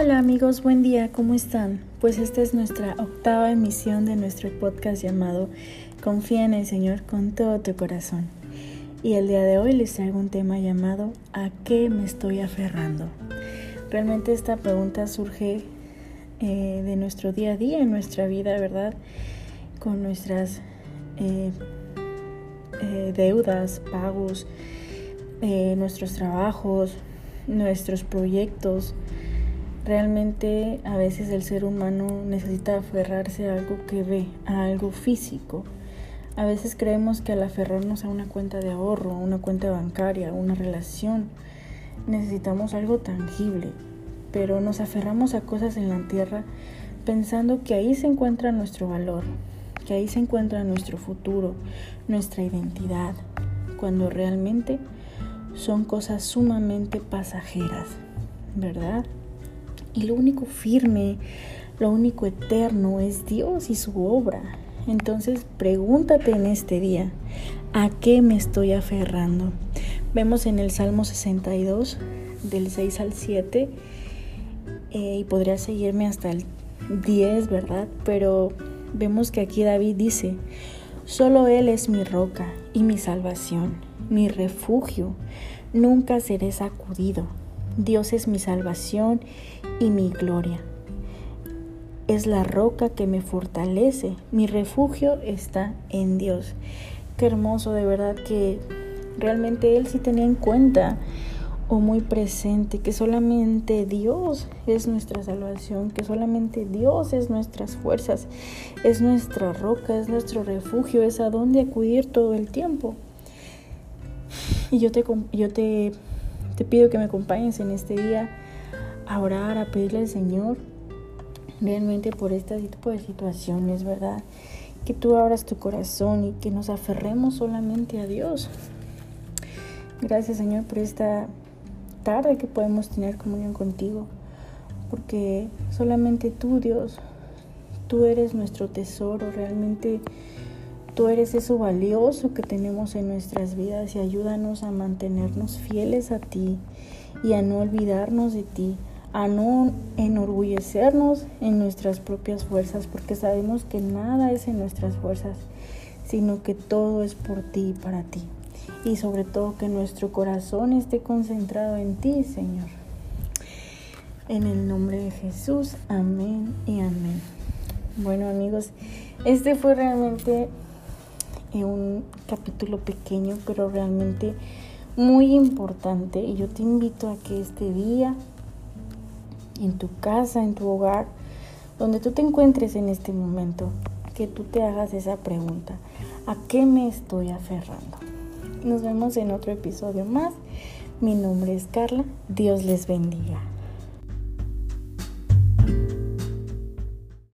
Hola amigos, buen día, ¿cómo están? Pues esta es nuestra octava emisión de nuestro podcast llamado Confía en el Señor con todo tu corazón. Y el día de hoy les traigo un tema llamado ¿A qué me estoy aferrando? Realmente esta pregunta surge eh, de nuestro día a día, en nuestra vida, ¿verdad? Con nuestras eh, eh, deudas, pagos, nuestros trabajos, nuestros proyectos. Realmente a veces el ser humano necesita aferrarse a algo que ve, a algo físico. A veces creemos que al aferrarnos a una cuenta de ahorro, a una cuenta bancaria, a una relación, necesitamos algo tangible, pero nos aferramos a cosas en la tierra pensando que ahí se encuentra nuestro valor, que ahí se encuentra nuestro futuro, nuestra identidad, cuando realmente son cosas sumamente pasajeras, ¿verdad? Y lo único firme, lo único eterno es Dios y su obra. Entonces pregúntate en este día, ¿a qué me estoy aferrando? Vemos en el Salmo 62, del 6 al 7, eh, y podría seguirme hasta el 10, ¿verdad? Pero vemos que aquí David dice, solo Él es mi roca y mi salvación, mi refugio, nunca seré sacudido. Dios es mi salvación y mi gloria. Es la roca que me fortalece. Mi refugio está en Dios. Qué hermoso, de verdad que realmente Él sí tenía en cuenta o muy presente que solamente Dios es nuestra salvación, que solamente Dios es nuestras fuerzas, es nuestra roca, es nuestro refugio, es a donde acudir todo el tiempo. Y yo te, yo te te pido que me acompañes en este día a orar, a pedirle al Señor realmente por este tipo de situaciones, ¿verdad? Que tú abras tu corazón y que nos aferremos solamente a Dios. Gracias Señor por esta tarde que podemos tener comunión contigo, porque solamente tú Dios, tú eres nuestro tesoro, realmente Tú eres eso valioso que tenemos en nuestras vidas y ayúdanos a mantenernos fieles a ti y a no olvidarnos de ti, a no enorgullecernos en nuestras propias fuerzas, porque sabemos que nada es en nuestras fuerzas, sino que todo es por ti y para ti. Y sobre todo que nuestro corazón esté concentrado en ti, Señor. En el nombre de Jesús, amén y amén. Bueno amigos, este fue realmente en un capítulo pequeño, pero realmente muy importante. Y yo te invito a que este día, en tu casa, en tu hogar, donde tú te encuentres en este momento, que tú te hagas esa pregunta. ¿A qué me estoy aferrando? Nos vemos en otro episodio más. Mi nombre es Carla. Dios les bendiga.